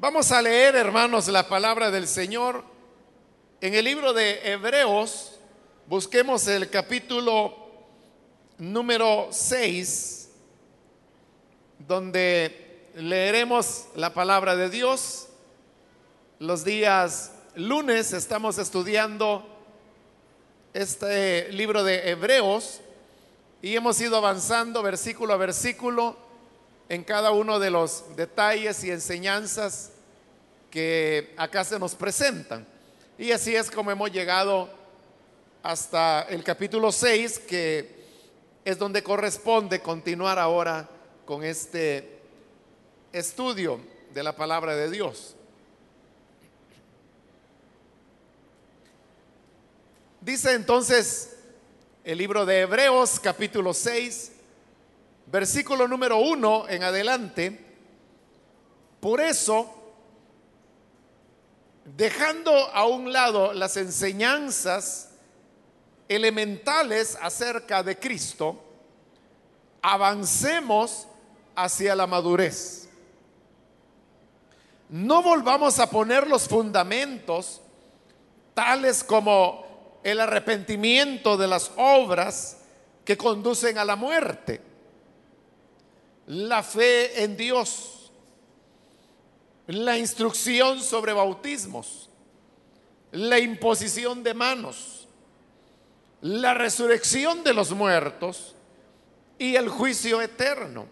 Vamos a leer, hermanos, la palabra del Señor en el libro de Hebreos. Busquemos el capítulo número 6, donde leeremos la palabra de Dios. Los días lunes estamos estudiando este libro de Hebreos y hemos ido avanzando versículo a versículo en cada uno de los detalles y enseñanzas que acá se nos presentan. Y así es como hemos llegado hasta el capítulo 6, que es donde corresponde continuar ahora con este estudio de la palabra de Dios. Dice entonces el libro de Hebreos capítulo 6, versículo número uno en adelante, por eso, dejando a un lado las enseñanzas elementales acerca de Cristo, avancemos hacia la madurez. No volvamos a poner los fundamentos tales como el arrepentimiento de las obras que conducen a la muerte la fe en Dios, la instrucción sobre bautismos, la imposición de manos, la resurrección de los muertos y el juicio eterno.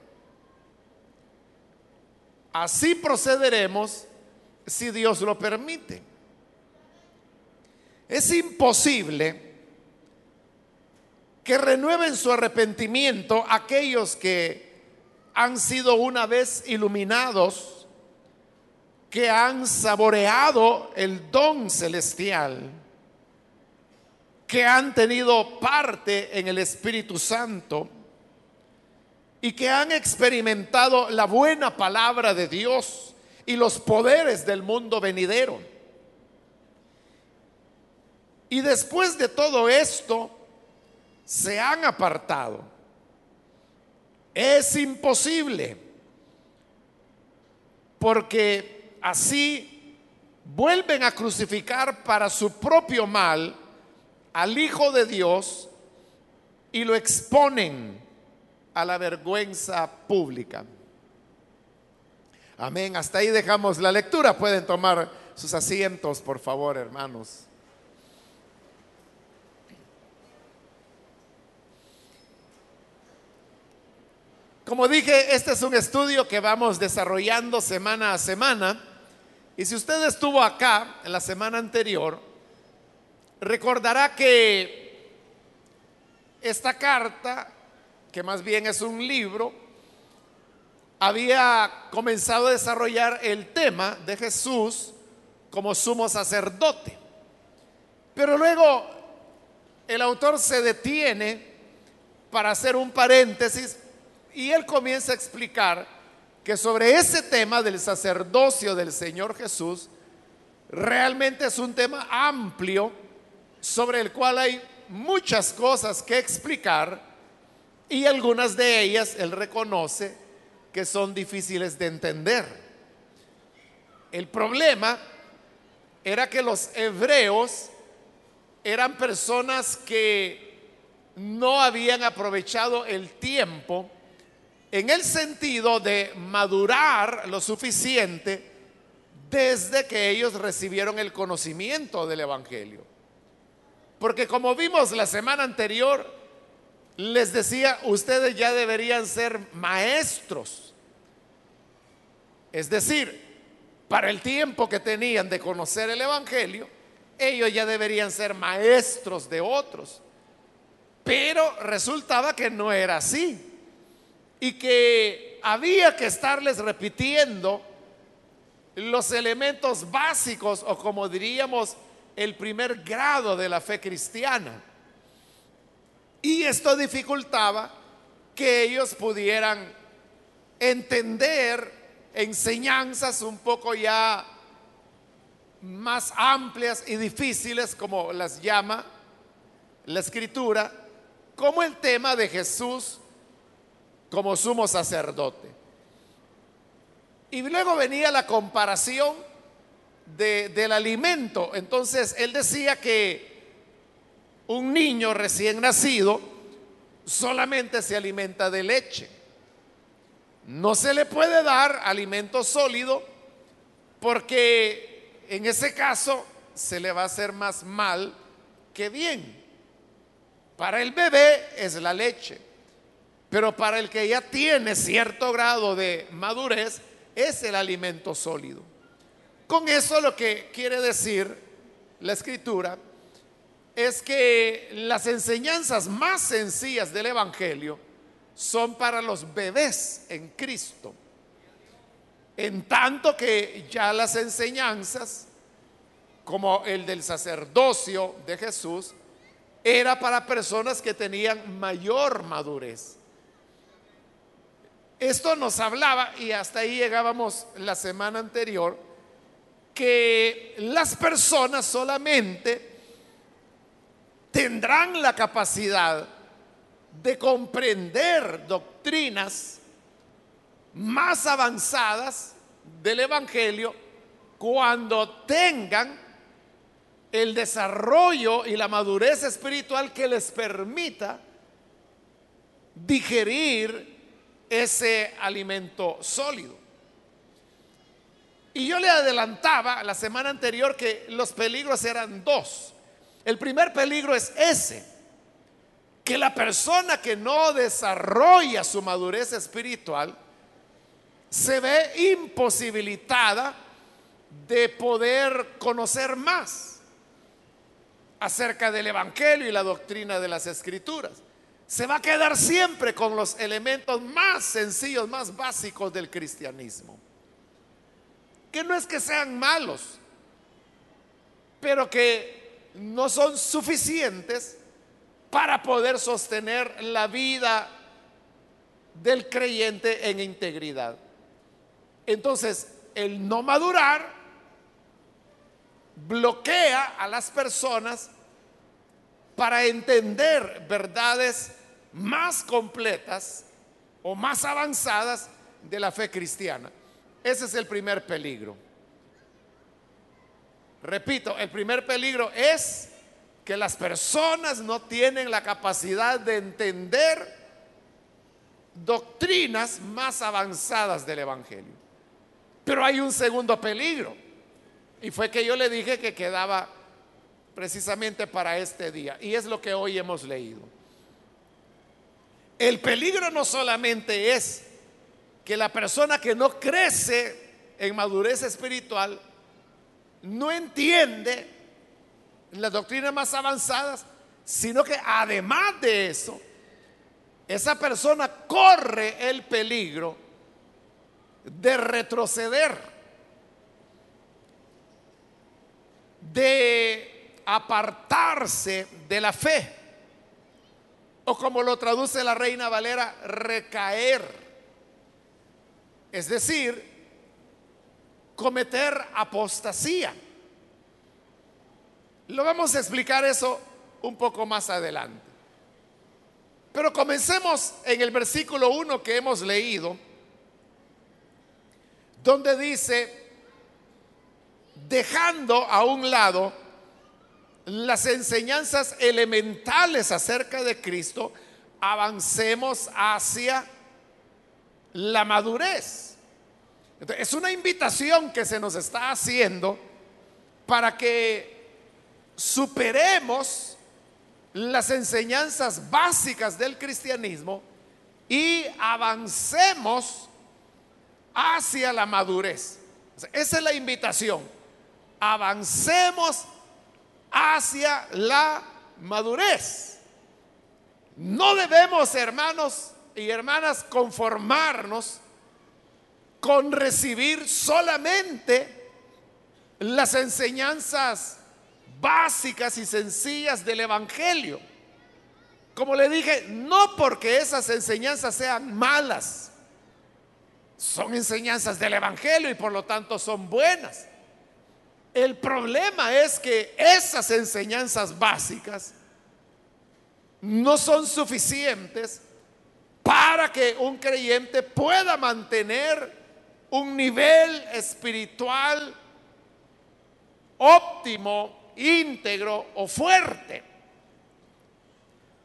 Así procederemos si Dios lo permite. Es imposible que renueven su arrepentimiento aquellos que han sido una vez iluminados, que han saboreado el don celestial, que han tenido parte en el Espíritu Santo y que han experimentado la buena palabra de Dios y los poderes del mundo venidero. Y después de todo esto, se han apartado es imposible, porque así vuelven a crucificar para su propio mal al Hijo de Dios y lo exponen a la vergüenza pública. Amén. Hasta ahí dejamos la lectura. Pueden tomar sus asientos, por favor, hermanos. Como dije, este es un estudio que vamos desarrollando semana a semana. Y si usted estuvo acá en la semana anterior, recordará que esta carta, que más bien es un libro, había comenzado a desarrollar el tema de Jesús como sumo sacerdote. Pero luego el autor se detiene para hacer un paréntesis y él comienza a explicar que sobre ese tema del sacerdocio del Señor Jesús, realmente es un tema amplio sobre el cual hay muchas cosas que explicar y algunas de ellas él reconoce que son difíciles de entender. El problema era que los hebreos eran personas que no habían aprovechado el tiempo en el sentido de madurar lo suficiente desde que ellos recibieron el conocimiento del Evangelio. Porque como vimos la semana anterior, les decía, ustedes ya deberían ser maestros. Es decir, para el tiempo que tenían de conocer el Evangelio, ellos ya deberían ser maestros de otros. Pero resultaba que no era así y que había que estarles repitiendo los elementos básicos o como diríamos el primer grado de la fe cristiana. Y esto dificultaba que ellos pudieran entender enseñanzas un poco ya más amplias y difíciles, como las llama la escritura, como el tema de Jesús como sumo sacerdote. Y luego venía la comparación del alimento. Entonces él decía que un niño recién nacido solamente se alimenta de leche. No se le puede dar alimento sólido porque en ese caso se le va a hacer más mal que bien. Para el bebé es la leche, pero para el que ya tiene cierto grado de madurez es el alimento sólido. Con eso lo que quiere decir la escritura es que las enseñanzas más sencillas del Evangelio son para los bebés en Cristo. En tanto que ya las enseñanzas, como el del sacerdocio de Jesús, era para personas que tenían mayor madurez. Esto nos hablaba, y hasta ahí llegábamos la semana anterior, que las personas solamente tendrán la capacidad de comprender doctrinas más avanzadas del Evangelio cuando tengan el desarrollo y la madurez espiritual que les permita digerir ese alimento sólido. Y yo le adelantaba la semana anterior que los peligros eran dos. El primer peligro es ese, que la persona que no desarrolla su madurez espiritual se ve imposibilitada de poder conocer más acerca del Evangelio y la doctrina de las Escrituras. Se va a quedar siempre con los elementos más sencillos, más básicos del cristianismo que no es que sean malos, pero que no son suficientes para poder sostener la vida del creyente en integridad. Entonces, el no madurar bloquea a las personas para entender verdades más completas o más avanzadas de la fe cristiana. Ese es el primer peligro. Repito, el primer peligro es que las personas no tienen la capacidad de entender doctrinas más avanzadas del Evangelio. Pero hay un segundo peligro. Y fue que yo le dije que quedaba precisamente para este día. Y es lo que hoy hemos leído. El peligro no solamente es que la persona que no crece en madurez espiritual no entiende las doctrinas más avanzadas, sino que además de eso, esa persona corre el peligro de retroceder, de apartarse de la fe, o como lo traduce la reina Valera, recaer es decir, cometer apostasía. Lo vamos a explicar eso un poco más adelante. Pero comencemos en el versículo 1 que hemos leído, donde dice, dejando a un lado las enseñanzas elementales acerca de Cristo, avancemos hacia la madurez. es una invitación que se nos está haciendo para que superemos las enseñanzas básicas del cristianismo y avancemos hacia la madurez. esa es la invitación. Avancemos hacia la madurez. No debemos, hermanos, y hermanas, conformarnos con recibir solamente las enseñanzas básicas y sencillas del Evangelio. Como le dije, no porque esas enseñanzas sean malas, son enseñanzas del Evangelio y por lo tanto son buenas. El problema es que esas enseñanzas básicas no son suficientes para que un creyente pueda mantener un nivel espiritual óptimo, íntegro o fuerte.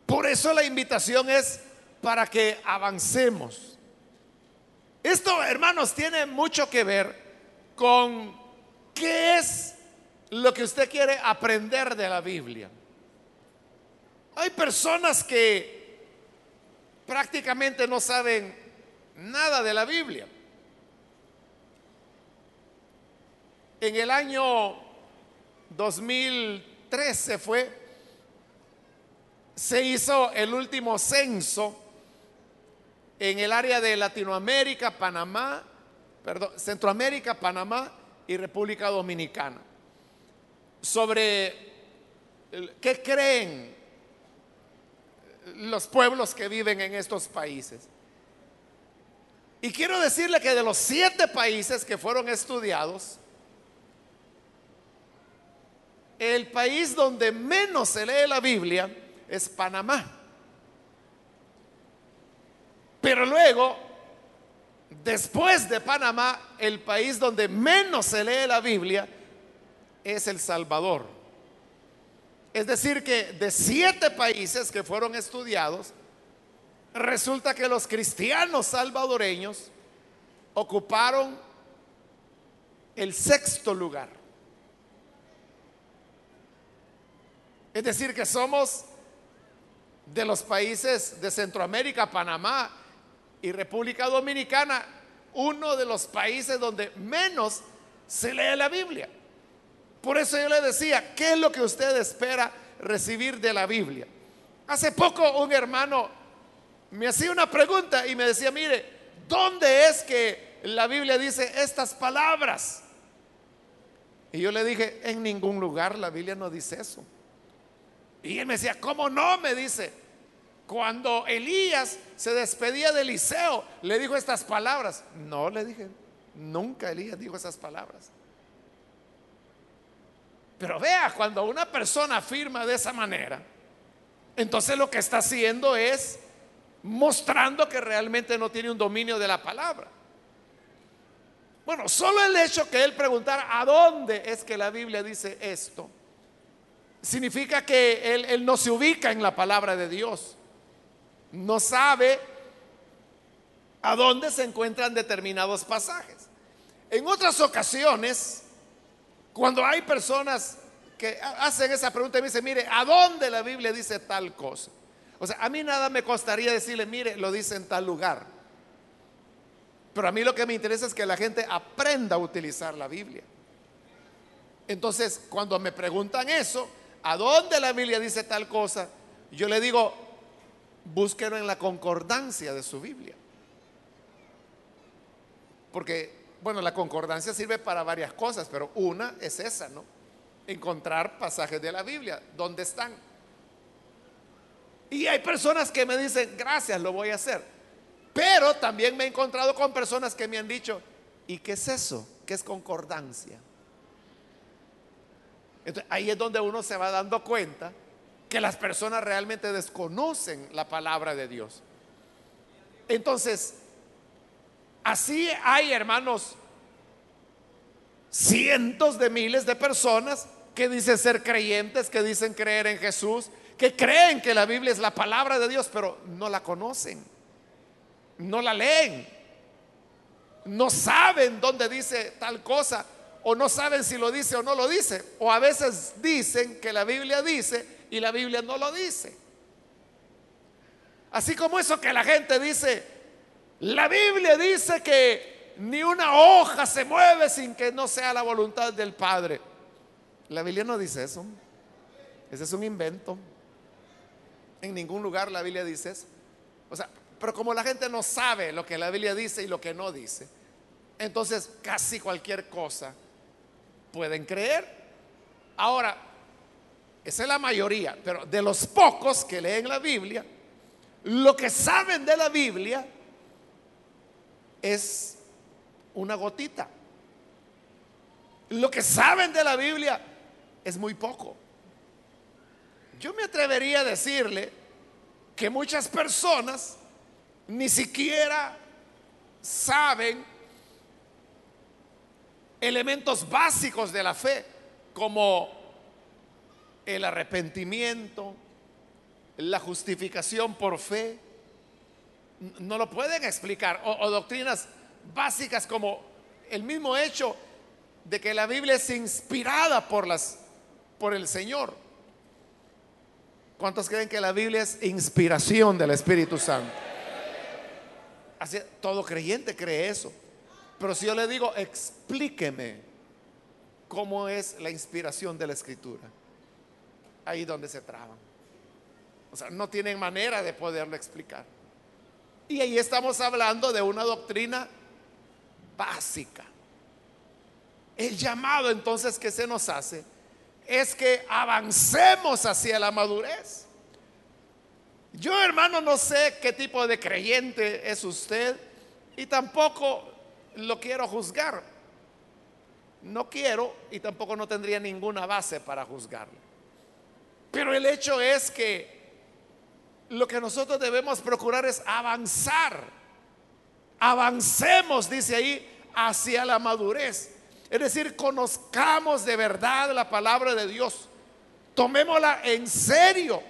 Por eso la invitación es para que avancemos. Esto, hermanos, tiene mucho que ver con qué es lo que usted quiere aprender de la Biblia. Hay personas que prácticamente no saben nada de la Biblia. En el año 2013 fue, se hizo el último censo en el área de Latinoamérica, Panamá, perdón, Centroamérica, Panamá y República Dominicana. Sobre qué creen los pueblos que viven en estos países. Y quiero decirle que de los siete países que fueron estudiados, el país donde menos se lee la Biblia es Panamá. Pero luego, después de Panamá, el país donde menos se lee la Biblia es El Salvador. Es decir, que de siete países que fueron estudiados, resulta que los cristianos salvadoreños ocuparon el sexto lugar. Es decir, que somos de los países de Centroamérica, Panamá y República Dominicana, uno de los países donde menos se lee la Biblia. Por eso yo le decía, ¿qué es lo que usted espera recibir de la Biblia? Hace poco un hermano me hacía una pregunta y me decía, mire, ¿dónde es que la Biblia dice estas palabras? Y yo le dije, en ningún lugar la Biblia no dice eso. Y él me decía, ¿cómo no? Me dice, cuando Elías se despedía de Eliseo, le dijo estas palabras. No, le dije, nunca Elías dijo esas palabras. Pero vea, cuando una persona afirma de esa manera, entonces lo que está haciendo es mostrando que realmente no tiene un dominio de la palabra. Bueno, solo el hecho que él preguntara a dónde es que la Biblia dice esto, significa que él, no se ubica en la palabra de Dios. No sabe a dónde se encuentran determinados pasajes. En otras ocasiones, cuando hay personas que hacen esa pregunta y me dicen, mire, ¿a dónde la Biblia dice tal cosa? O sea, a mí nada me costaría decirle, mire, lo dice en tal lugar. Pero a mí lo que me interesa es que la gente aprenda a utilizar la Biblia. Entonces, cuando me preguntan eso, ¿A dónde la Biblia dice tal cosa? Yo le digo, búsquelo en la concordancia de su Biblia. Porque, bueno, la concordancia sirve para varias cosas, pero una es esa, ¿no? Encontrar pasajes de la Biblia, ¿dónde están? Y hay personas que me dicen, gracias, lo voy a hacer. Pero también me he encontrado con personas que me han dicho, ¿y qué es eso? ¿Qué es concordancia? ahí es donde uno se va dando cuenta que las personas realmente desconocen la palabra de Dios. Entonces, así hay, hermanos, cientos de miles de personas que dicen ser creyentes, que dicen creer en Jesús, que creen que la Biblia es la palabra de Dios, pero no la conocen, no la leen, no saben dónde dice tal cosa o no saben si lo dice o no lo dice. O a veces dicen que la Biblia dice y la Biblia no lo dice. Así como eso que la gente dice, la Biblia dice que ni una hoja se mueve sin que no sea la voluntad del Padre. La Biblia no dice eso. Ese es un invento. En ningún lugar la Biblia dice eso. O sea, pero como la gente no sabe lo que la Biblia dice y lo que no dice, entonces casi cualquier cosa pueden creer. Ahora, esa es la mayoría, pero de los pocos que leen la Biblia, lo que saben de la Biblia es una gotita. Lo que saben de la Biblia es muy poco. Yo me atrevería a decirle que muchas personas ni siquiera saben elementos básicos de la fe, como el arrepentimiento, la justificación por fe, no lo pueden explicar. O, doctrinas básicas como el mismo hecho de que la Biblia es inspirada por, las, por el Señor. ¿Cuántos creen que la Biblia es inspiración del Espíritu Santo? Todo creyente cree eso. Pero si yo le digo, explíqueme cómo es la inspiración de la Escritura, ahí donde se traban. O sea, no tienen manera de poderlo explicar. Y ahí estamos hablando de una doctrina básica. El llamado entonces que se nos hace es que avancemos hacia la madurez. Yo hermano no sé qué tipo de creyente es usted y tampoco lo quiero juzgar. No quiero y tampoco no tendría ninguna base para juzgarlo. Pero el hecho es que lo que nosotros debemos procurar es avanzar. Avancemos, dice ahí, hacia la madurez. Es decir, conozcamos de verdad la palabra de Dios. Tomémosla en serio.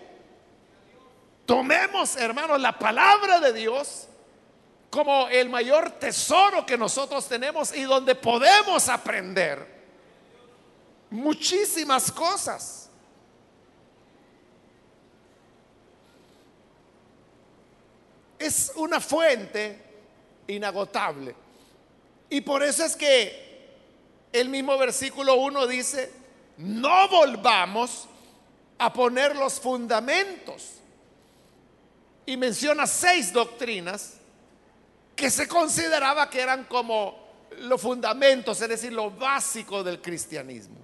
Tomemos, hermanos, la palabra de Dios como el mayor tesoro que nosotros tenemos y donde podemos aprender muchísimas cosas. Es una fuente inagotable. Y por eso es que el mismo versículo 1 dice, no volvamos a poner los fundamentos. Y menciona seis doctrinas que se consideraba que eran como los fundamentos, es decir, lo básico del cristianismo.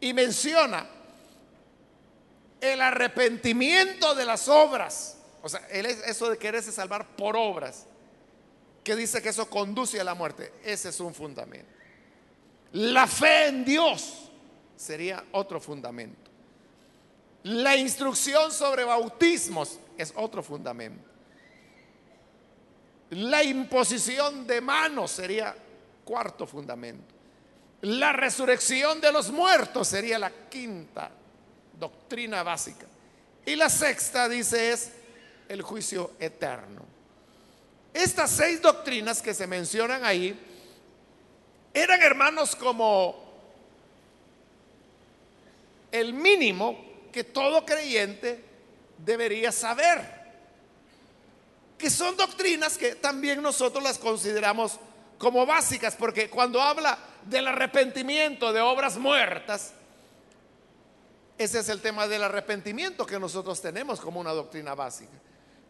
Y menciona el arrepentimiento de las obras o sea, eso de quererse salvar por obras, que dice que eso conduce a la muerte, ese es un fundamento. La fe en Dios sería otro fundamento. La instrucción sobre bautismos es otro fundamento. La imposición de manos sería cuarto fundamento. La resurrección de los muertos sería la quinta doctrina básica. Y la sexta dice es el juicio eterno. Estas seis doctrinas que se mencionan ahí eran hermanos como el mínimo que todo creyente debería saber. Que son doctrinas que también nosotros las consideramos como básicas, porque cuando habla del arrepentimiento de obras muertas, ese es el tema del arrepentimiento que nosotros tenemos como una doctrina básica.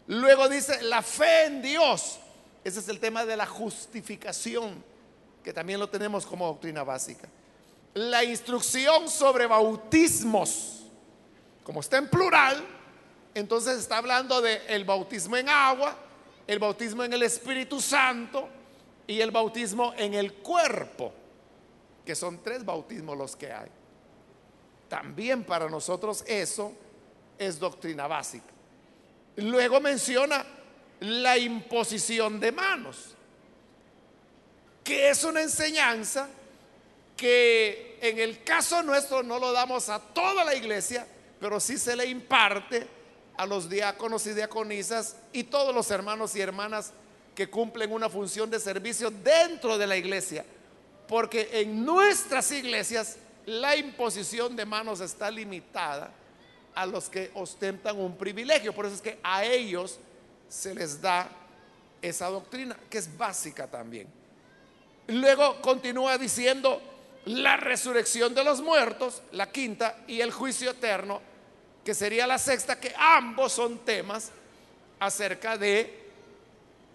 Luego dice la fe en Dios. Ese es el tema de la justificación, que también lo tenemos como doctrina básica. La instrucción sobre bautismos, como está en plural, entonces está hablando de el bautismo en agua, el bautismo en el Espíritu Santo y el bautismo en el cuerpo, que son tres bautismos los que hay. También para nosotros eso es doctrina básica. Luego menciona la imposición de manos, que es una enseñanza que en el caso nuestro no lo damos a toda la iglesia, pero sí se le imparte a los diáconos y diaconisas y todos los hermanos y hermanas que cumplen una función de servicio dentro de la iglesia. Porque en nuestras iglesias la imposición de manos está limitada a los que ostentan un privilegio. Por eso es que a ellos se les da esa doctrina, que es básica también. Luego continúa diciendo la resurrección de los muertos, la quinta, y el juicio eterno, que sería la sexta, que ambos son temas acerca de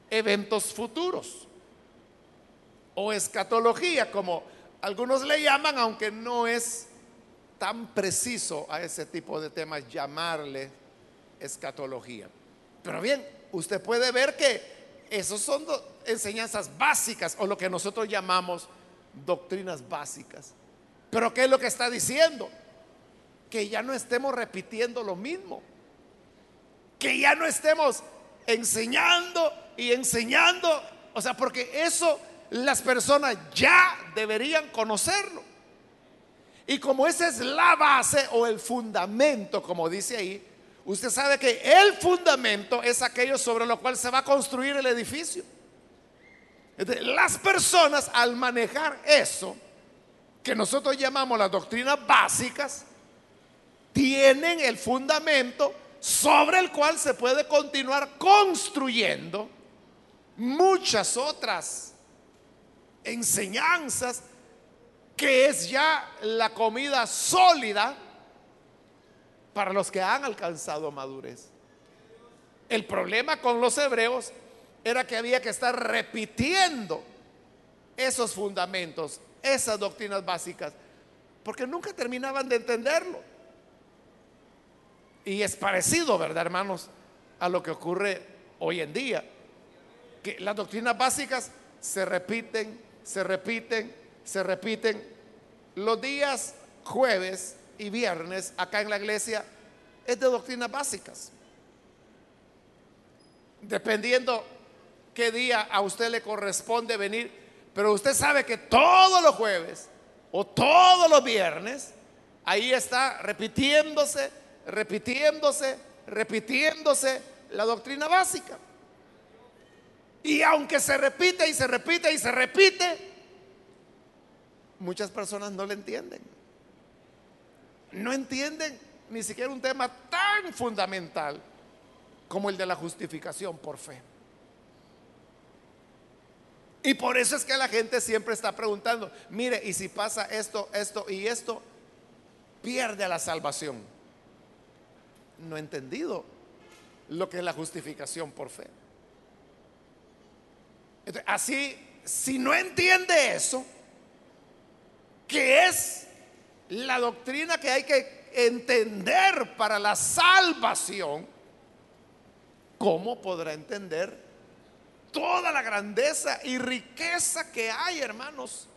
eventos futuros o escatología, como algunos le llaman, aunque no es tan preciso a ese tipo de temas llamarle escatología. Pero bien, usted puede ver que esos son enseñanzas básicas o lo que nosotros llamamos doctrinas básicas. Pero ¿qué es lo que está diciendo? Que ya no estemos repitiendo lo mismo. Que ya no estemos enseñando y enseñando. O sea, porque eso las personas ya deberían conocerlo. Y como esa es la base o el fundamento, como dice ahí, usted sabe que el fundamento es aquello sobre lo cual se va a construir el edificio. las personas al manejar eso, que nosotros llamamos las doctrinas básicas, tienen el fundamento sobre el cual se puede continuar construyendo muchas otras enseñanzas que es ya la comida sólida para los que han alcanzado madurez. El problema con los hebreos era que había que estar repitiendo esos fundamentos, esas doctrinas básicas, porque nunca terminaban de entenderlo. Y es parecido, ¿verdad, hermanos? A lo que ocurre hoy en día, que las doctrinas básicas se repiten, se repiten, se repiten. Los días jueves y viernes acá en la iglesia es de doctrinas básicas. Dependiendo qué día a usted le corresponde venir, pero usted sabe que todos los jueves o todos los viernes, ahí está repitiéndose, repitiéndose, repitiéndose la doctrina básica. Y aunque se repite y se repite y se repite, muchas personas no le entienden. No entienden ni siquiera un tema tan fundamental como el de la justificación por fe. Y por eso es que la gente siempre está preguntando, mire, y si pasa esto, esto y esto, pierde la salvación. No he entendido lo que es la justificación por fe. así, si no entiende eso, que es la doctrina que hay que entender para la salvación, ¿cómo podrá entender toda la grandeza y riqueza que hay, hermanos,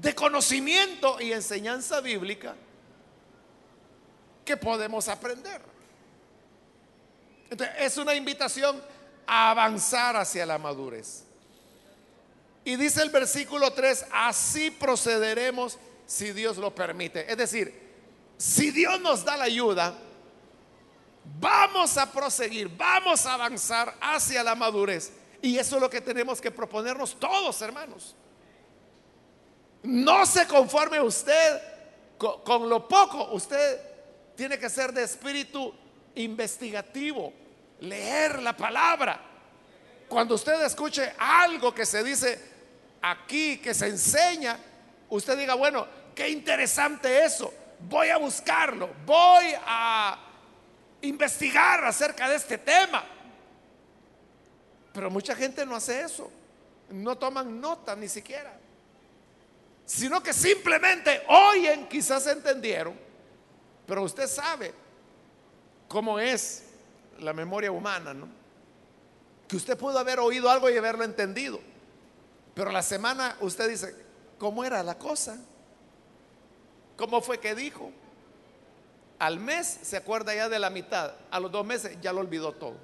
de conocimiento y enseñanza bíblica que podemos aprender? Entonces, es una invitación a avanzar hacia la madurez. Y dice el versículo 3, así procederemos si Dios lo permite. Es decir, si Dios nos da la ayuda, vamos a proseguir, vamos a avanzar hacia la madurez. Y eso es lo que tenemos que proponernos todos, hermanos. No se conforme usted con, con lo poco, usted tiene que ser de espíritu investigativo, leer la palabra. Cuando usted escuche algo que se dice, aquí que se enseña, usted diga, bueno, qué interesante eso, voy a buscarlo, voy a investigar acerca de este tema. Pero mucha gente no hace eso, no toman nota ni siquiera, sino que simplemente oyen, quizás entendieron, pero usted sabe cómo es la memoria humana, ¿no? Que usted pudo haber oído algo y haberlo entendido pero la semana usted dice, ¿cómo era la cosa? ¿Cómo fue que dijo? Al mes se acuerda ya de la mitad, a los dos meses ya lo olvidó todo.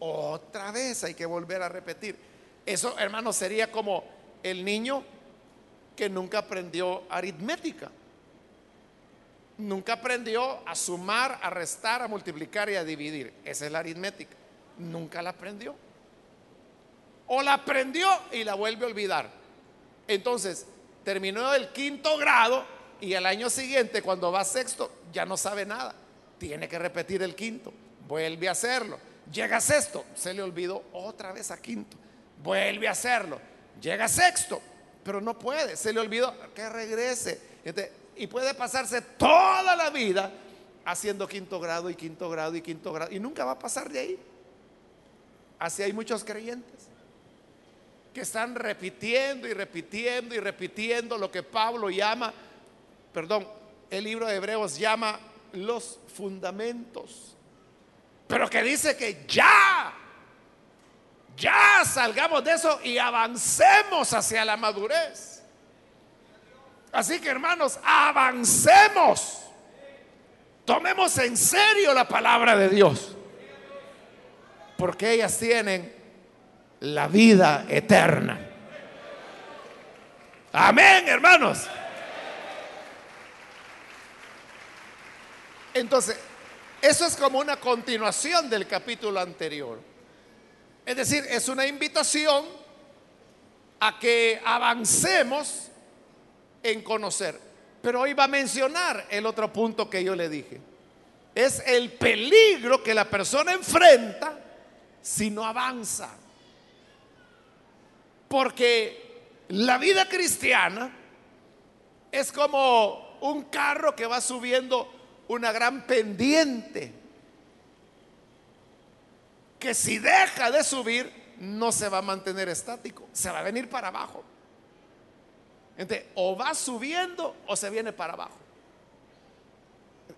Otra vez hay que volver a repetir. Eso, hermano, sería como el niño que nunca aprendió aritmética. Nunca aprendió a sumar, a restar, a multiplicar y a dividir. Esa es la aritmética. Nunca la aprendió. O la aprendió y la vuelve a olvidar. Entonces, terminó el quinto grado y el año siguiente, cuando va a sexto, ya no sabe nada. Tiene que repetir el quinto. Vuelve a hacerlo. Llega a sexto, se le olvidó otra vez a quinto. Vuelve a hacerlo. Llega a sexto, pero no puede. Se le olvidó que regrese. y puede pasarse toda la vida haciendo quinto grado y quinto grado y quinto grado. Y nunca va a pasar de ahí. Así hay muchos creyentes que están repitiendo y repitiendo y repitiendo lo que Pablo llama, perdón, el libro de Hebreos llama los fundamentos. Pero que dice que ya, ya salgamos de eso y avancemos hacia la madurez. Así que hermanos, avancemos. Tomemos en serio la palabra de Dios. Porque ellas tienen la vida eterna. Amén, hermanos. Entonces, eso es como una continuación del capítulo anterior. Es decir, es una invitación a que avancemos en conocer. Pero hoy va a mencionar el otro punto que yo le dije. Es el peligro que la persona enfrenta si no avanza. Porque la vida cristiana es como un carro que va subiendo una gran pendiente. Que si deja de subir, no se va a mantener estático, se va a venir para abajo. Entonces, o va subiendo o se viene para abajo.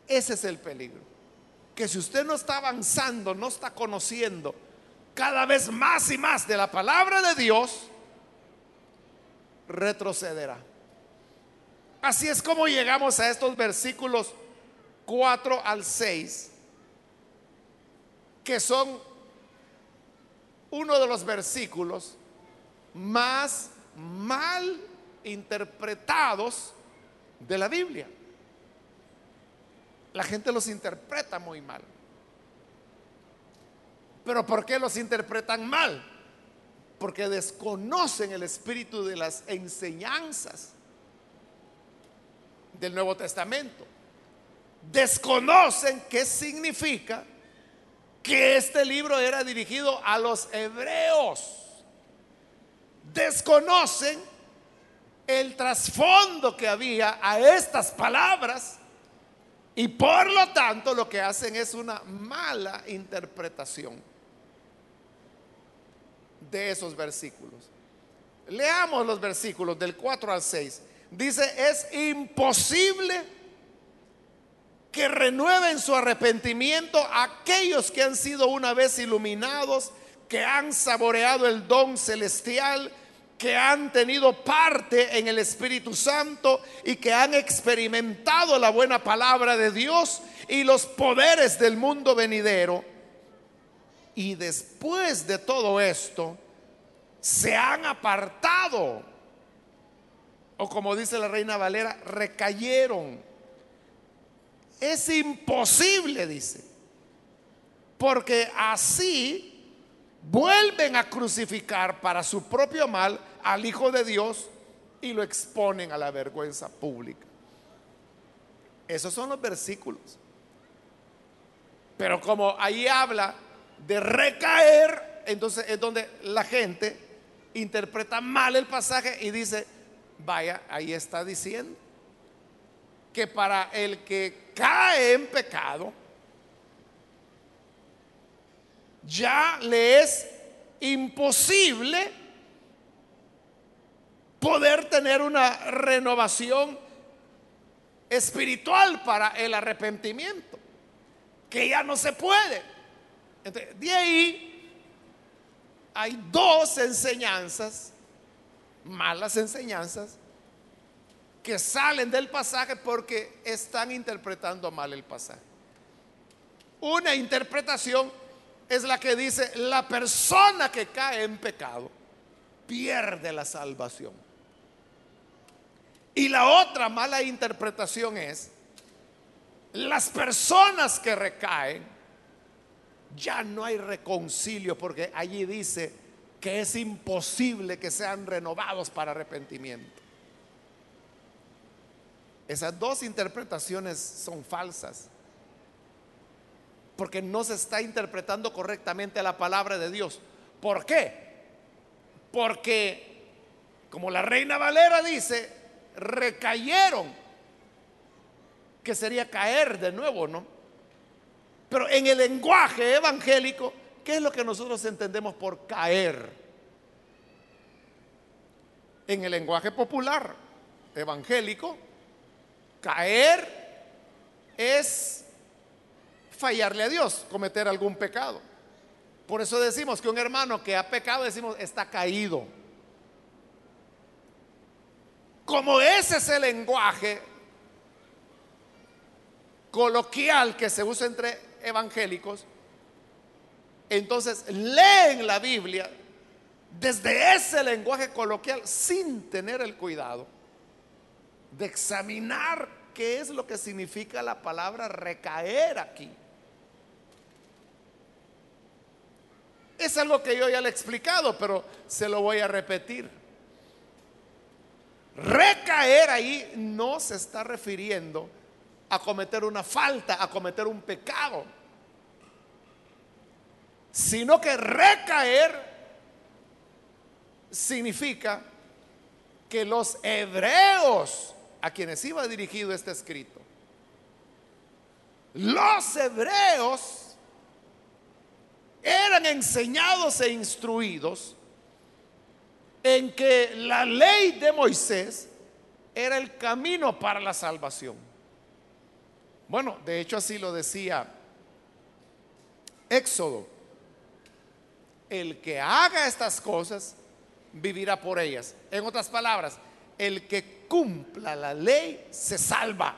Ese es el peligro. Que si usted no está avanzando, no está conociendo cada vez más y más de la palabra de Dios, retrocederá. Así es como llegamos a estos versículos 4 al 6, que son uno de los versículos más mal interpretados de la Biblia. La gente los interpreta muy mal. Pero ¿por qué los interpretan mal? Porque desconocen el espíritu de las enseñanzas del Nuevo Testamento. Desconocen qué significa que este libro era dirigido a los hebreos. Desconocen el trasfondo que había a estas palabras y por lo tanto lo que hacen es una mala interpretación de esos versículos. Leamos los versículos del 4 al 6. Dice, es imposible que renueven su arrepentimiento aquellos que han sido una vez iluminados, que han saboreado el don celestial que han tenido parte en el Espíritu Santo y que han experimentado la buena palabra de Dios y los poderes del mundo venidero. Y después de todo esto, se han apartado. O como dice la reina Valera, recayeron. Es imposible, dice. Porque así vuelven a crucificar para su propio mal al Hijo de Dios y lo exponen a la vergüenza pública. Esos son los versículos. Pero como ahí habla de recaer, entonces es donde la gente interpreta mal el pasaje y dice, vaya, ahí está diciendo que para el que cae en pecado, ya le es imposible poder tener una renovación espiritual para el arrepentimiento, que ya no se puede. De ahí hay dos enseñanzas, malas enseñanzas, que salen del pasaje porque están interpretando mal el pasaje. Una interpretación es la que dice, la persona que cae en pecado pierde la salvación. Y la otra mala interpretación es, las personas que recaen, ya no hay reconcilio porque allí dice que es imposible que sean renovados para arrepentimiento. Esas dos interpretaciones son falsas porque no se está interpretando correctamente la palabra de Dios. ¿Por qué? Porque, como la reina Valera dice, recayeron, que sería caer de nuevo, ¿no? Pero en el lenguaje evangélico, ¿qué es lo que nosotros entendemos por caer? En el lenguaje popular evangélico, caer es fallarle a Dios, cometer algún pecado. Por eso decimos que un hermano que ha pecado, decimos, está caído. Como ese es el lenguaje coloquial que se usa entre evangélicos, entonces leen la Biblia desde ese lenguaje coloquial sin tener el cuidado de examinar qué es lo que significa la palabra recaer aquí. Es algo que yo ya le he explicado, pero se lo voy a repetir. Recaer ahí no se está refiriendo a cometer una falta, a cometer un pecado, sino que recaer significa que los hebreos a quienes iba dirigido este escrito, los hebreos eran enseñados e instruidos en que la ley de Moisés era el camino para la salvación. Bueno, de hecho así lo decía Éxodo. El que haga estas cosas vivirá por ellas. En otras palabras, el que cumpla la ley se salva.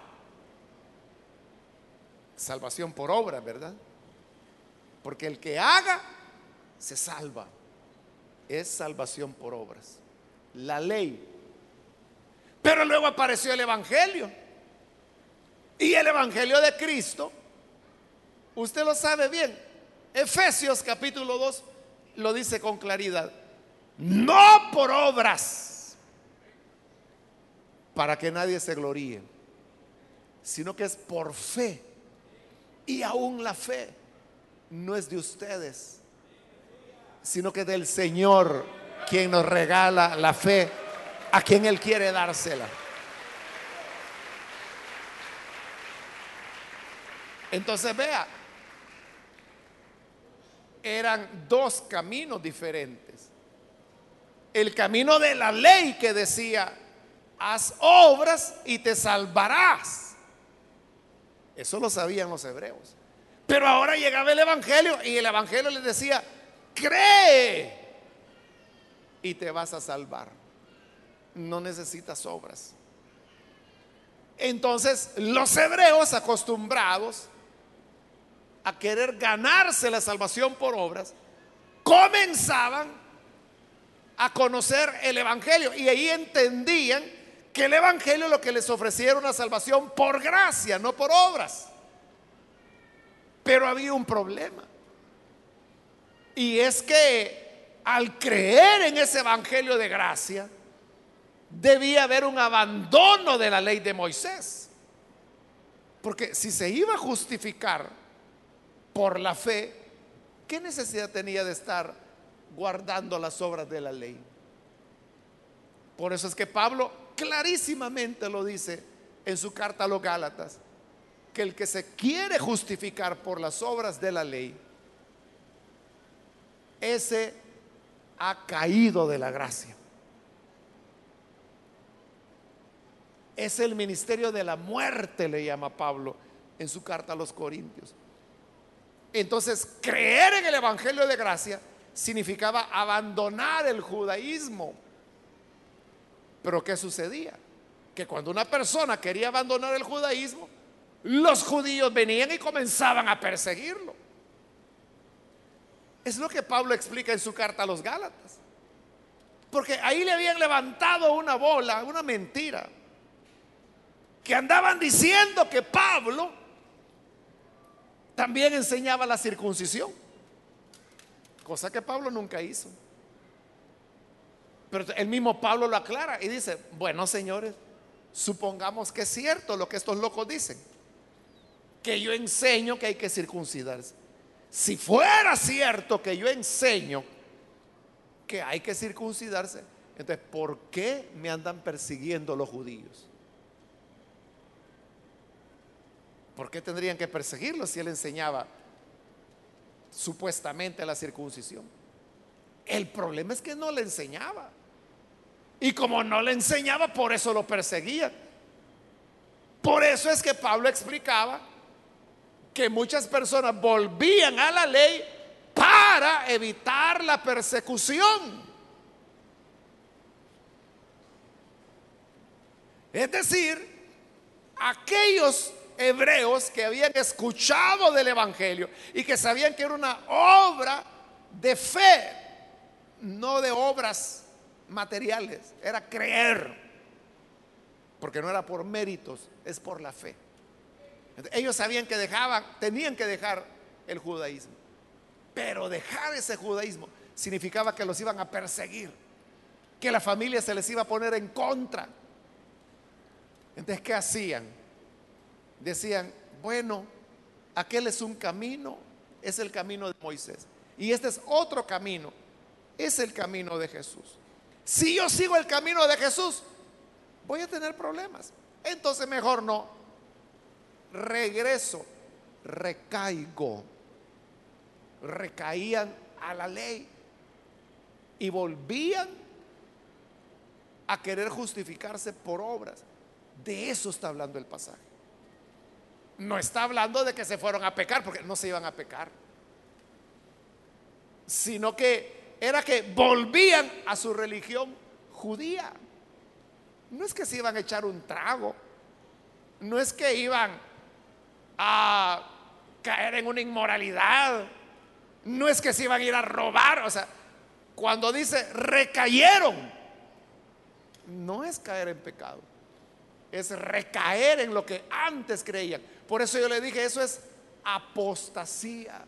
Salvación por obra, ¿verdad? Porque el que haga, se salva. Es salvación por obras. La ley. Pero luego apareció el Evangelio. Y el Evangelio de Cristo, usted lo sabe bien. Efesios capítulo 2 lo dice con claridad. No por obras, para que nadie se gloríe, sino que es por fe. Y aún la fe no es de ustedes, sino que del Señor quien nos regala la fe a quien Él quiere dársela. Entonces vea, eran dos caminos diferentes. El camino de la ley que decía, haz obras y te salvarás. Eso lo sabían los hebreos. Pero ahora llegaba el Evangelio y el Evangelio les decía, cree y te vas a salvar. No necesitas obras. Entonces los hebreos acostumbrados a querer ganarse la salvación por obras, comenzaban a conocer el Evangelio y ahí entendían que el Evangelio lo que les ofrecía era una salvación por gracia, no por obras. Pero había un problema. Y es que al creer en ese Evangelio de gracia, debía haber un abandono de la ley de Moisés. Porque si se iba a justificar por la fe, ¿qué necesidad tenía de estar guardando las obras de la ley? Por eso es que Pablo clarísimamente lo dice en su carta a los Gálatas que el que se quiere justificar por las obras de la ley, ese ha caído de la gracia. Es el ministerio de la muerte, le llama Pablo en su carta a los Corintios. Entonces, creer en el Evangelio de gracia significaba abandonar el judaísmo. Pero ¿qué sucedía? Que cuando una persona quería abandonar el judaísmo, los judíos venían y comenzaban a perseguirlo. Es lo que Pablo explica en su carta a los Gálatas. Porque ahí le habían levantado una bola, una mentira, que andaban diciendo que Pablo también enseñaba la circuncisión, cosa que Pablo nunca hizo. Pero el mismo Pablo lo aclara y dice, bueno señores, supongamos que es cierto lo que estos locos dicen que yo enseño que hay que circuncidarse. Si fuera cierto que yo enseño que hay que circuncidarse, entonces, ¿por qué me andan persiguiendo los judíos? ¿Por qué tendrían que perseguirlo si él enseñaba supuestamente la circuncisión? El problema es que no le enseñaba. Y como no le enseñaba, por eso lo perseguían. Por eso es que Pablo explicaba que muchas personas volvían a la ley para evitar la persecución. Es decir, aquellos hebreos que habían escuchado del Evangelio y que sabían que era una obra de fe, no de obras materiales, era creer, porque no era por méritos, es por la fe. Ellos sabían que dejaban, tenían que dejar el judaísmo, pero dejar ese judaísmo significaba que los iban a perseguir, que la familia se les iba a poner en contra. Entonces, ¿qué hacían? Decían, bueno, aquel es un camino, es el camino de Moisés. Y este es otro camino, es el camino de Jesús. Si yo sigo el camino de Jesús, voy a tener problemas. Entonces mejor no. Regreso, recaigo. Recaían a la ley y volvían a querer justificarse por obras. De eso está hablando el pasaje. No está hablando de que se fueron a pecar, porque no se iban a pecar. Sino que era que volvían a su religión judía. No es que se iban a echar un trago. No es que iban a caer en una inmoralidad. No es que se iban a ir a robar. O sea, cuando dice recayeron, no es caer en pecado. Es recaer en lo que antes creían. Por eso yo le dije, eso es apostasía.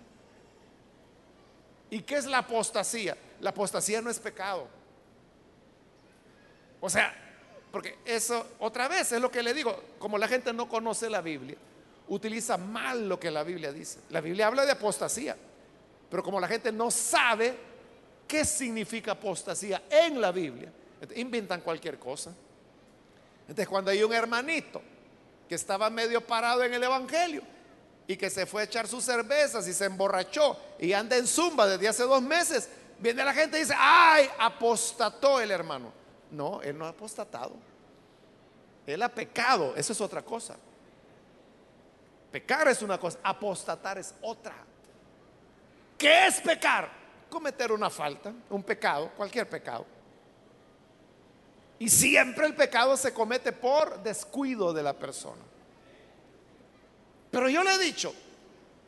¿Y qué es la apostasía? La apostasía no es pecado. O sea, porque eso, otra vez, es lo que le digo, como la gente no conoce la Biblia, utiliza mal lo que la Biblia dice. La Biblia habla de apostasía, pero como la gente no sabe qué significa apostasía en la Biblia, inventan cualquier cosa. Entonces, cuando hay un hermanito que estaba medio parado en el Evangelio y que se fue a echar sus cervezas y se emborrachó y anda en zumba desde hace dos meses, viene la gente y dice, ay, apostató el hermano. No, él no ha apostatado. Él ha pecado, eso es otra cosa. Pecar es una cosa, apostatar es otra. ¿Qué es pecar? Cometer una falta, un pecado, cualquier pecado. Y siempre el pecado se comete por descuido de la persona. Pero yo le he dicho,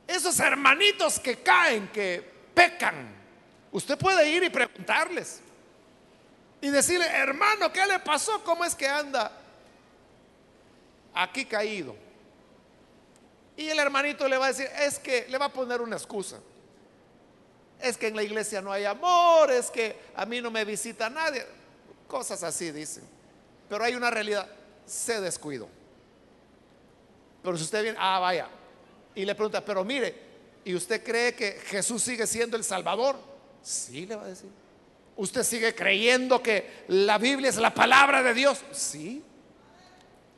esos hermanitos que caen, que pecan, usted puede ir y preguntarles. Y decirle, hermano, ¿qué le pasó? ¿Cómo es que anda aquí caído? Y el hermanito le va a decir, es que le va a poner una excusa. Es que en la iglesia no hay amor, es que a mí no me visita nadie. Cosas así dicen. Pero hay una realidad, se descuidó. Pero si usted viene, ah, vaya, y le pregunta, pero mire, ¿y usted cree que Jesús sigue siendo el Salvador? Sí, le va a decir. ¿Usted sigue creyendo que la Biblia es la palabra de Dios? Sí.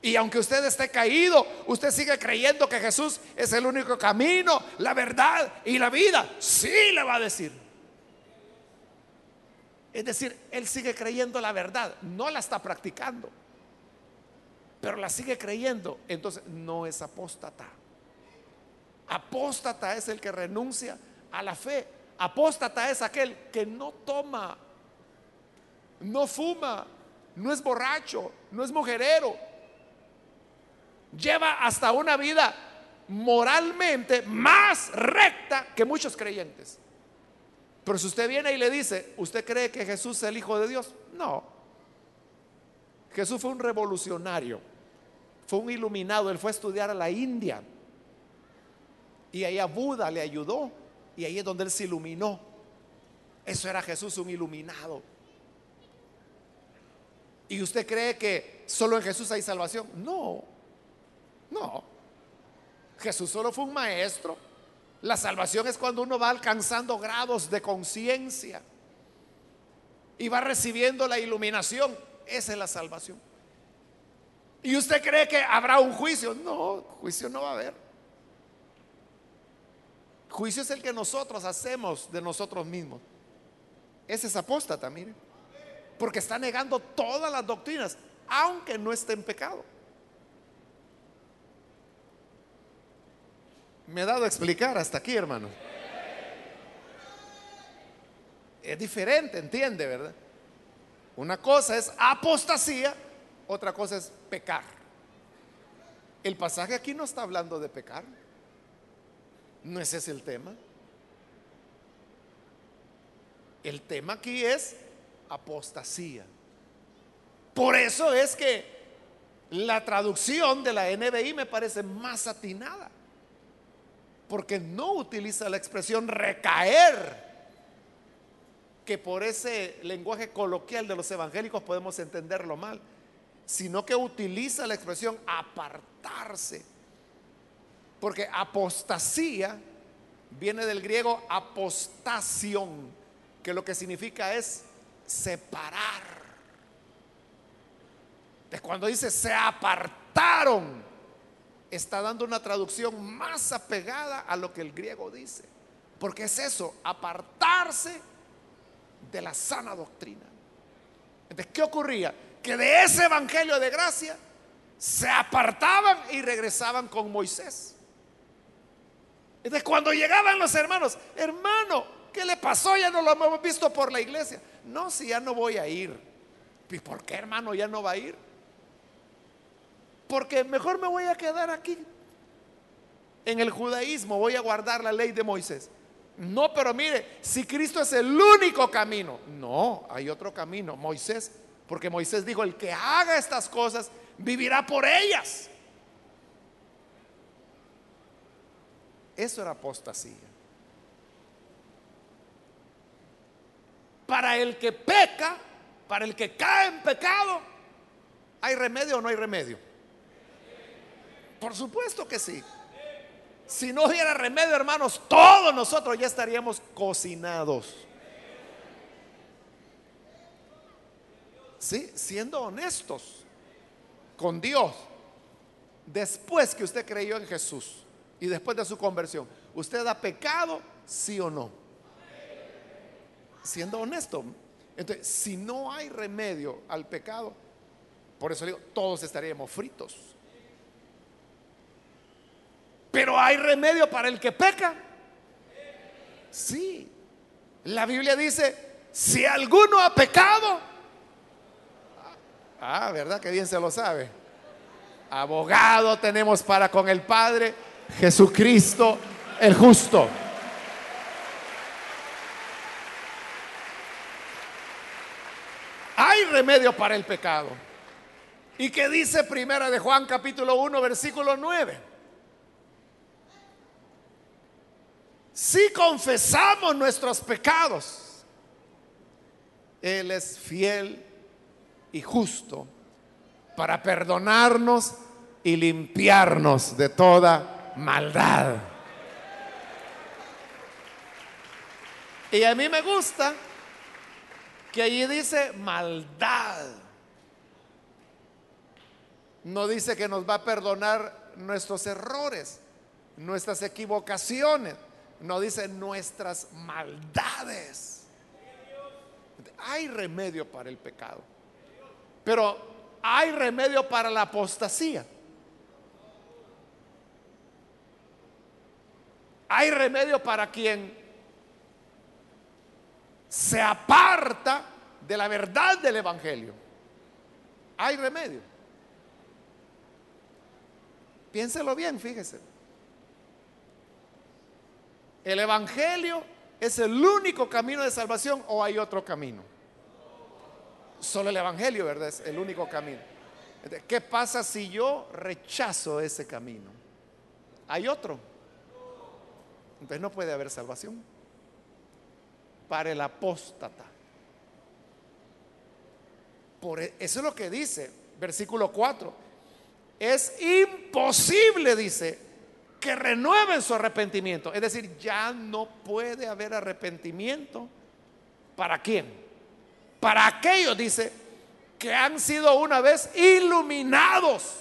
Y aunque usted esté caído, usted sigue creyendo que Jesús es el único camino, la verdad y la vida. Sí, le va a decir. Es decir, él sigue creyendo la verdad, no la está practicando, pero la sigue creyendo, entonces no es apóstata. Apóstata es el que renuncia a la fe. Apóstata es aquel que no toma, no fuma, no es borracho, no es mujerero. Lleva hasta una vida moralmente más recta que muchos creyentes. Pero si usted viene y le dice, ¿usted cree que Jesús es el Hijo de Dios? No. Jesús fue un revolucionario, fue un iluminado, él fue a estudiar a la India. Y ahí a Buda le ayudó. Y ahí es donde él se iluminó. Eso era Jesús, un iluminado. ¿Y usted cree que solo en Jesús hay salvación? No, no. Jesús solo fue un maestro la salvación es cuando uno va alcanzando grados de conciencia y va recibiendo la iluminación. Esa es la salvación. ¿Y usted cree que habrá un juicio? No, juicio no va a haber. Juicio es el que nosotros hacemos de nosotros mismos. Ese es apóstata, mire. Porque está negando todas las doctrinas, aunque no esté en pecado. Me he dado a explicar hasta aquí, hermano. Es diferente, entiende, ¿verdad? Una cosa es apostasía, otra cosa es pecar. El pasaje aquí no está hablando de pecar. No ese es el tema. El tema aquí es apostasía. Por eso es que la traducción de la NBI me parece más atinada, porque no utiliza la expresión recaer, que por ese lenguaje coloquial de los evangélicos podemos entenderlo mal, sino que utiliza la expresión apartarse, porque apostasía viene del griego apostación, que lo que significa es separar. Es cuando dice se apartaron, está dando una traducción más apegada a lo que el griego dice. Porque es eso, apartarse de la sana doctrina. Entonces, ¿qué ocurría? Que de ese evangelio de gracia se apartaban y regresaban con Moisés. Entonces, cuando llegaban los hermanos, hermano, ¿qué le pasó? Ya no lo hemos visto por la iglesia. No, si ya no voy a ir. ¿Y por qué, hermano, ya no va a ir? Porque mejor me voy a quedar aquí. En el judaísmo voy a guardar la ley de Moisés. No, pero mire, si Cristo es el único camino. No, hay otro camino, Moisés. Porque Moisés dijo, el que haga estas cosas vivirá por ellas. Eso era apostasía. Para el que peca, para el que cae en pecado, ¿hay remedio o no hay remedio? Por supuesto que sí. Si no hubiera remedio, hermanos, todos nosotros ya estaríamos cocinados. Sí, siendo honestos con Dios. Después que usted creyó en Jesús y después de su conversión, ¿usted ha pecado? Sí o no. Siendo honesto. Entonces, si no hay remedio al pecado, por eso digo, todos estaríamos fritos. Pero hay remedio para el que peca. Sí. La Biblia dice, si alguno ha pecado, ah, ¿verdad? Que bien se lo sabe. Abogado tenemos para con el Padre, Jesucristo el justo. Hay remedio para el pecado. ¿Y qué dice primera de Juan capítulo 1 versículo 9? Si confesamos nuestros pecados, Él es fiel y justo para perdonarnos y limpiarnos de toda maldad. Y a mí me gusta que allí dice maldad. No dice que nos va a perdonar nuestros errores, nuestras equivocaciones no dice nuestras maldades. Hay remedio para el pecado. Pero hay remedio para la apostasía. Hay remedio para quien se aparta de la verdad del Evangelio. Hay remedio. Piénselo bien, fíjese. ¿El Evangelio es el único camino de salvación o hay otro camino? Solo el Evangelio, ¿verdad? Es el único camino. ¿Qué pasa si yo rechazo ese camino? ¿Hay otro? Entonces no puede haber salvación para el apóstata. Por e, eso es lo que dice, versículo 4. Es imposible, dice, que renueven su arrepentimiento. Es decir, ya no puede haber arrepentimiento. ¿Para quién? Para aquellos, dice, que han sido una vez iluminados.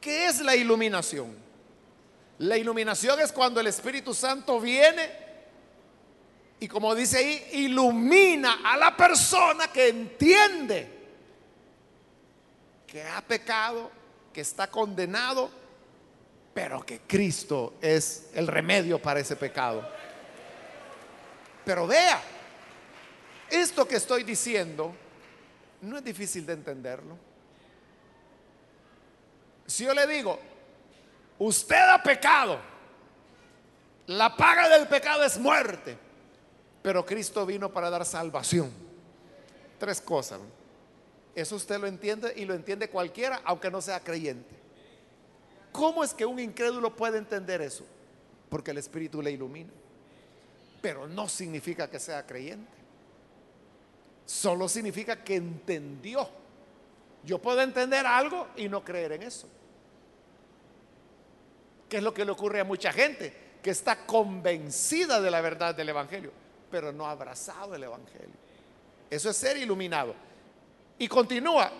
¿Qué es la iluminación? La iluminación es cuando el Espíritu Santo viene y como dice ahí, ilumina a la persona que entiende que ha pecado, que está condenado pero que Cristo es el remedio para ese pecado. Pero vea, esto que estoy diciendo no es difícil de entenderlo. Si yo le digo, usted ha pecado, la paga del pecado es muerte, pero Cristo vino para dar salvación. Tres cosas. Eso usted lo entiende y lo entiende cualquiera, aunque no sea creyente. ¿Cómo es que un incrédulo puede entender eso? Porque el Espíritu le ilumina. Pero no significa que sea creyente. Solo significa que entendió. Yo puedo entender algo y no creer en eso. ¿Qué es lo que le ocurre a mucha gente? Que está convencida de la verdad del Evangelio, pero no ha abrazado el Evangelio. Eso es ser iluminado. Y continúa,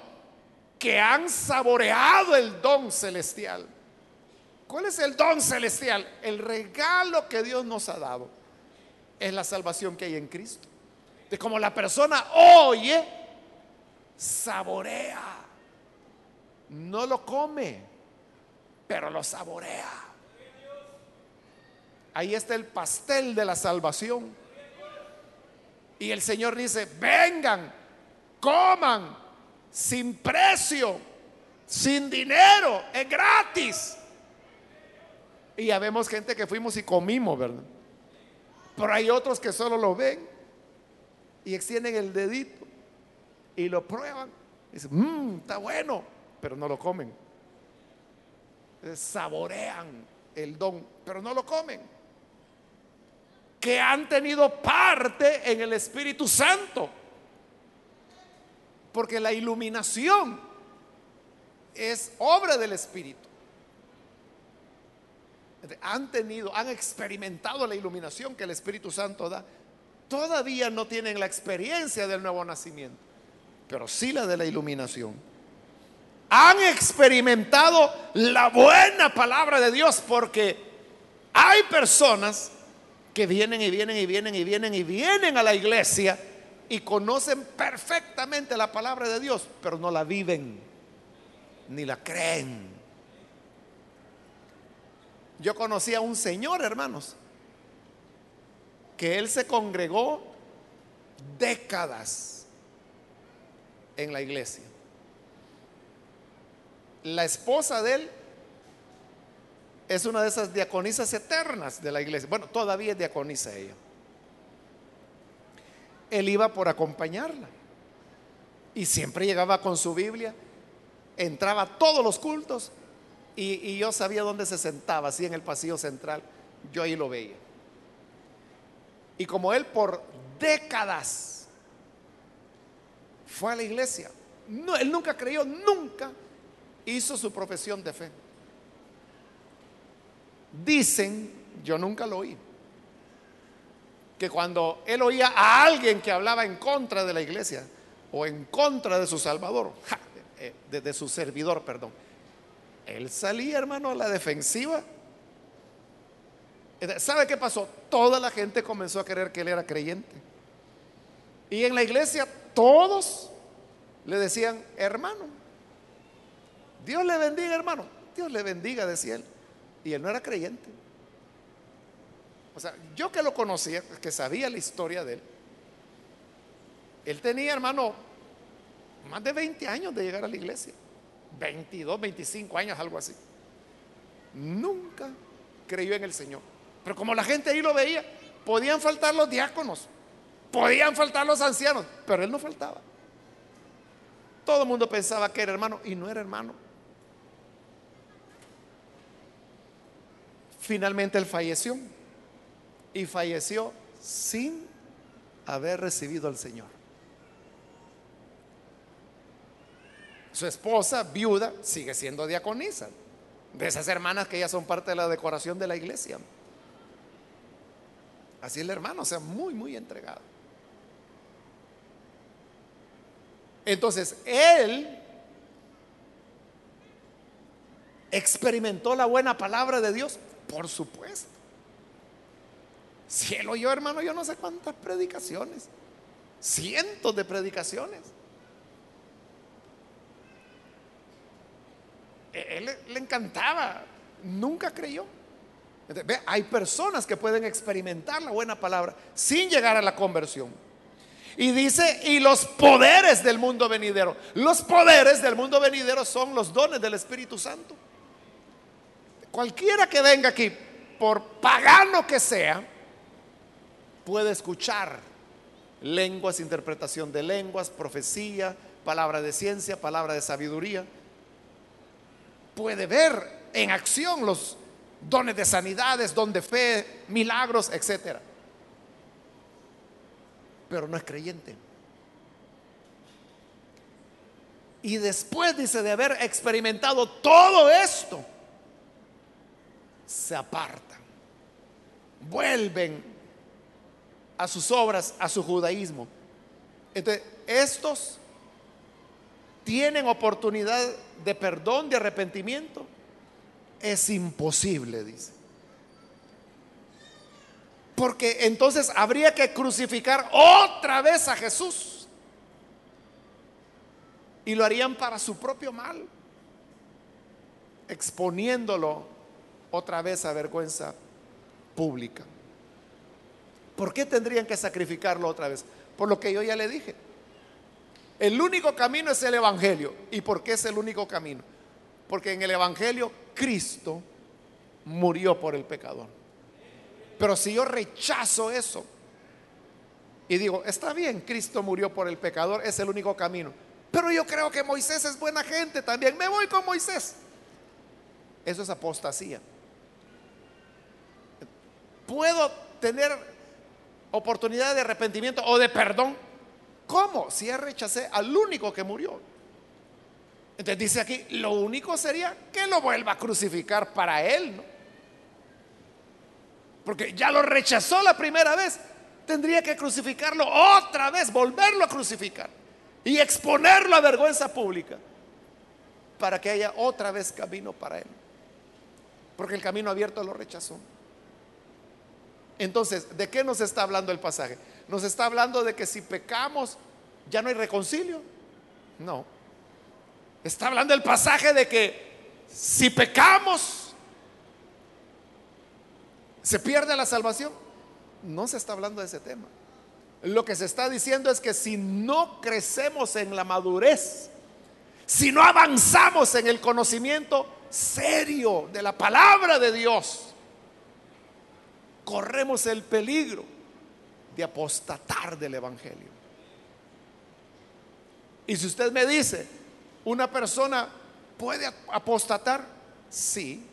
que han saboreado el don celestial. ¿Cuál es el don celestial? El regalo que Dios nos ha dado es la salvación que hay en Cristo. De como la persona oye, saborea. No lo come, pero lo saborea. Ahí está el pastel de la salvación. Y el Señor dice, vengan, coman, sin precio, sin dinero, es gratis. Y ya vemos gente que fuimos y comimos, ¿verdad? Pero hay otros que solo lo ven y extienden el dedito y lo prueban. Y dicen, mmm, está bueno, pero no lo comen. Saborean el don, pero no lo comen. Que han tenido parte en el Espíritu Santo. Porque la iluminación es obra del Espíritu. Han tenido, han experimentado la iluminación que el Espíritu Santo da. Todavía no tienen la experiencia del nuevo nacimiento, pero sí la de la iluminación. Han experimentado la buena palabra de Dios porque hay personas que vienen y vienen y vienen y vienen y vienen a la iglesia y conocen perfectamente la palabra de Dios, pero no la viven ni la creen. Yo conocí a un señor, hermanos, que él se congregó décadas en la iglesia. La esposa de él es una de esas diaconisas eternas de la iglesia. Bueno, todavía es diaconisa ella. Él iba por acompañarla y siempre llegaba con su Biblia, entraba a todos los cultos y, yo sabía dónde se sentaba, así en el pasillo central. Yo ahí lo veía. Y como él por décadas fue a la iglesia, él nunca creyó, nunca hizo su profesión de fe. Dicen, yo nunca lo oí, que cuando él oía a alguien que hablaba en contra de la iglesia o en contra de su Salvador, eh, de su servidor, perdón, él salía, hermano, a la defensiva ¿Sabe qué pasó? Toda la gente comenzó a creer que él era creyente. Y en la iglesia todos le decían, hermano, Dios le bendiga, hermano. Dios le bendiga, decía él. Y él no era creyente. O sea, yo que lo conocía, que sabía la historia de él, él tenía, hermano, más de 20 años de llegar a la iglesia. 22, 25 años, algo así. Nunca creyó en el Señor. Pero como la gente ahí lo veía, podían faltar los diáconos, podían faltar los ancianos, pero él no faltaba. Todo el mundo pensaba que era hermano y no era hermano. Finalmente él falleció y falleció sin haber recibido al Señor. Su esposa, viuda, sigue siendo diaconisa, de esas hermanas que ya son parte de la decoración de la iglesia. Así el hermano, o sea, muy, muy entregado. Entonces, él experimentó la buena palabra de Dios, por supuesto. Si él oyó, hermano, yo no sé cuántas predicaciones, cientos de predicaciones. Él le encantaba, nunca creyó hay personas que pueden experimentar la buena palabra sin llegar a la conversión. Y dice, y los poderes del mundo venidero. Los poderes del mundo venidero son los dones del Espíritu Santo. Cualquiera que venga aquí, por pagano que sea, puede escuchar lenguas, interpretación de lenguas, profecía, palabra de ciencia, palabra de sabiduría. Puede ver en acción los dones de sanidades, don de fe, milagros, etc. Pero no es creyente. Y después, dice, de haber experimentado todo esto, se apartan, vuelven a sus obras, a su judaísmo. Entonces, estos tienen oportunidad de perdón, de arrepentimiento. Es imposible, dice. Porque entonces habría que crucificar otra vez a Jesús y lo harían para su propio mal, exponiéndolo otra vez a vergüenza pública. ¿Por qué tendrían que sacrificarlo otra vez? Por lo que yo ya le dije. El único camino es el Evangelio. ¿Y por qué es el único camino? Porque en el Evangelio Cristo murió por el pecador. Pero si yo rechazo eso y digo, está bien, Cristo murió por el pecador, es el único camino. Pero yo creo que Moisés es buena gente también. Me voy con Moisés. Eso es apostasía. Puedo tener oportunidad de arrepentimiento o de perdón. ¿Cómo? Si ya rechacé al único que murió. Entonces dice aquí, lo único sería que lo vuelva a crucificar para él, ¿no? Porque ya lo rechazó la primera vez, tendría que crucificarlo otra vez, volverlo a crucificar y exponerlo a vergüenza pública para que haya otra vez camino para él. Porque el camino abierto lo rechazó. Entonces, ¿de qué nos está hablando el pasaje? Nos está hablando de que si pecamos ya no hay reconcilio. No. Está hablando el pasaje de que si pecamos se pierde la salvación. No se está hablando de ese tema. Lo que se está diciendo es que si no crecemos en la madurez, si no avanzamos en el conocimiento serio de la palabra de Dios, corremos el peligro de apostatar del Evangelio. Y si usted me dice, una persona puede apostatar, sí,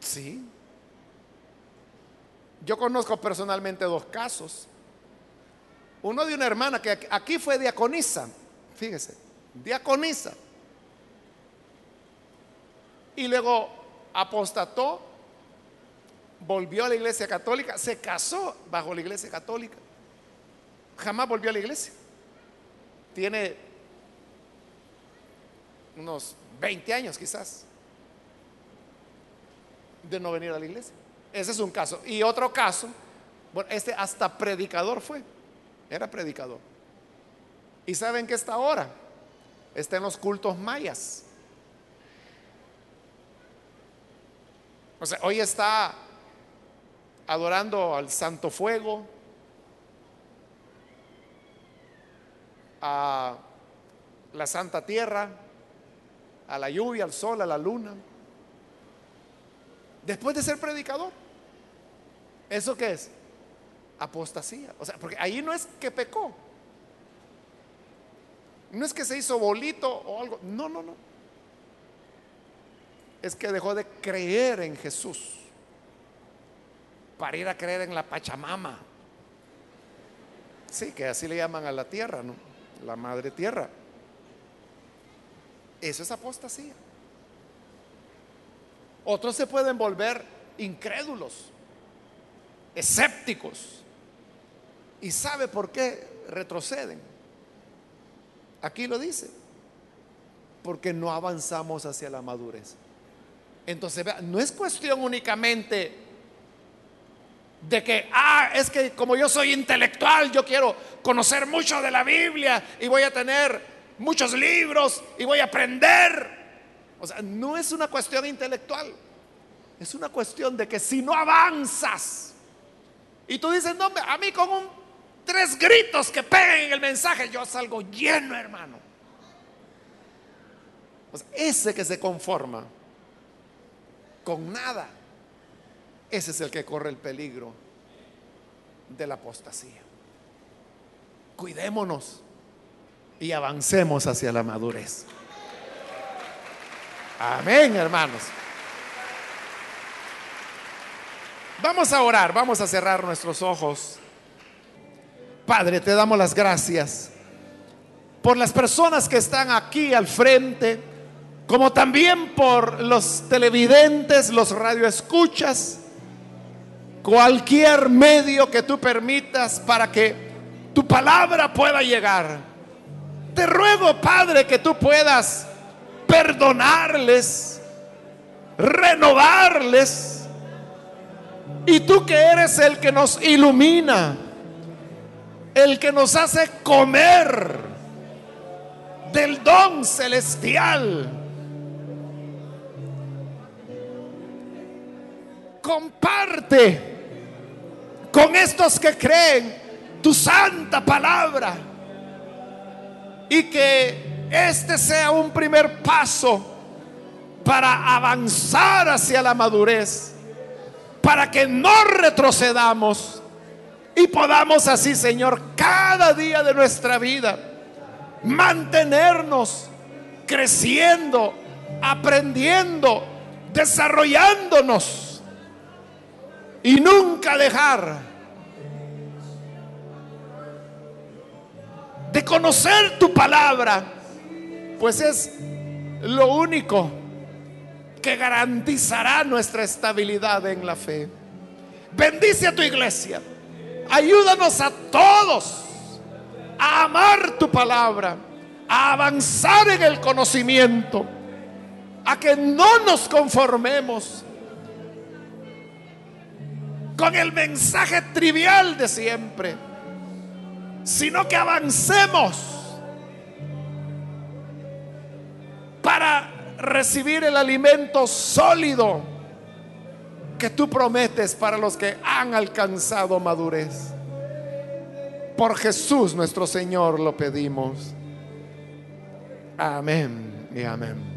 sí. Yo conozco personalmente dos casos. Uno de una hermana que aquí fue diaconisa, fíjese, diaconisa. Y luego apostató, volvió a la iglesia católica, se casó bajo la iglesia católica. Jamás volvió a la iglesia. Tiene unos 20 años quizás de no venir a la iglesia. Ese es un caso. Y otro caso, bueno, este hasta predicador fue. Era predicador. ¿Y saben que está ahora? Está en los cultos mayas. O sea, hoy está adorando al Santo Fuego, a la Santa Tierra, a la lluvia, al sol, a la luna. Después de ser predicador. ¿Eso qué es? apostasía. O sea, porque ahí no es que pecó. No es que se hizo bolito o algo. No, no, no. Es que dejó de creer en Jesús para ir a creer en la Pachamama. Sí, que así le llaman a la tierra, ¿no? La madre tierra. Eso es apostasía. Otros se pueden volver incrédulos, escépticos. ¿Y sabe por qué retroceden? Aquí lo dice. Porque no avanzamos hacia la madurez. Entonces, no es cuestión únicamente de que, ah, es que como yo soy intelectual, yo quiero conocer mucho de la Biblia y voy a tener muchos libros y voy a aprender. O sea, no es una cuestión intelectual. Es una cuestión de que si no avanzas y tú dices, no, a mí con un tres gritos que peguen en el mensaje, yo salgo lleno, hermano. ese que se conforma con nada, ese es el que corre el peligro de la apostasía. Cuidémonos y avancemos hacia la madurez. Amén, hermanos. Vamos a orar, vamos a cerrar nuestros ojos. Padre, te damos las gracias por las personas que están aquí al frente, como también por los televidentes, los radioescuchas, cualquier medio que tú permitas para que tu palabra pueda llegar. Te ruego, Padre, que tú puedas perdonarles, renovarles. Y tú que eres el que nos ilumina, el que nos hace comer del don celestial. Comparte con estos que creen tu santa palabra. Y que este sea un primer paso para avanzar hacia la madurez, para que no retrocedamos y podamos así, Señor, cada día de nuestra vida mantenernos creciendo, aprendiendo, desarrollándonos y nunca dejar de conocer tu palabra, pues es lo único que garantizará nuestra estabilidad en la fe. Bendice a tu iglesia. Ayúdanos a todos a amar tu palabra, a avanzar en el conocimiento, a que no nos conformemos con el mensaje trivial de siempre, sino que avancemos para recibir el alimento sólido que tú prometes para los que han alcanzado madurez. Por Jesús nuestro Señor lo pedimos. Amén y amén.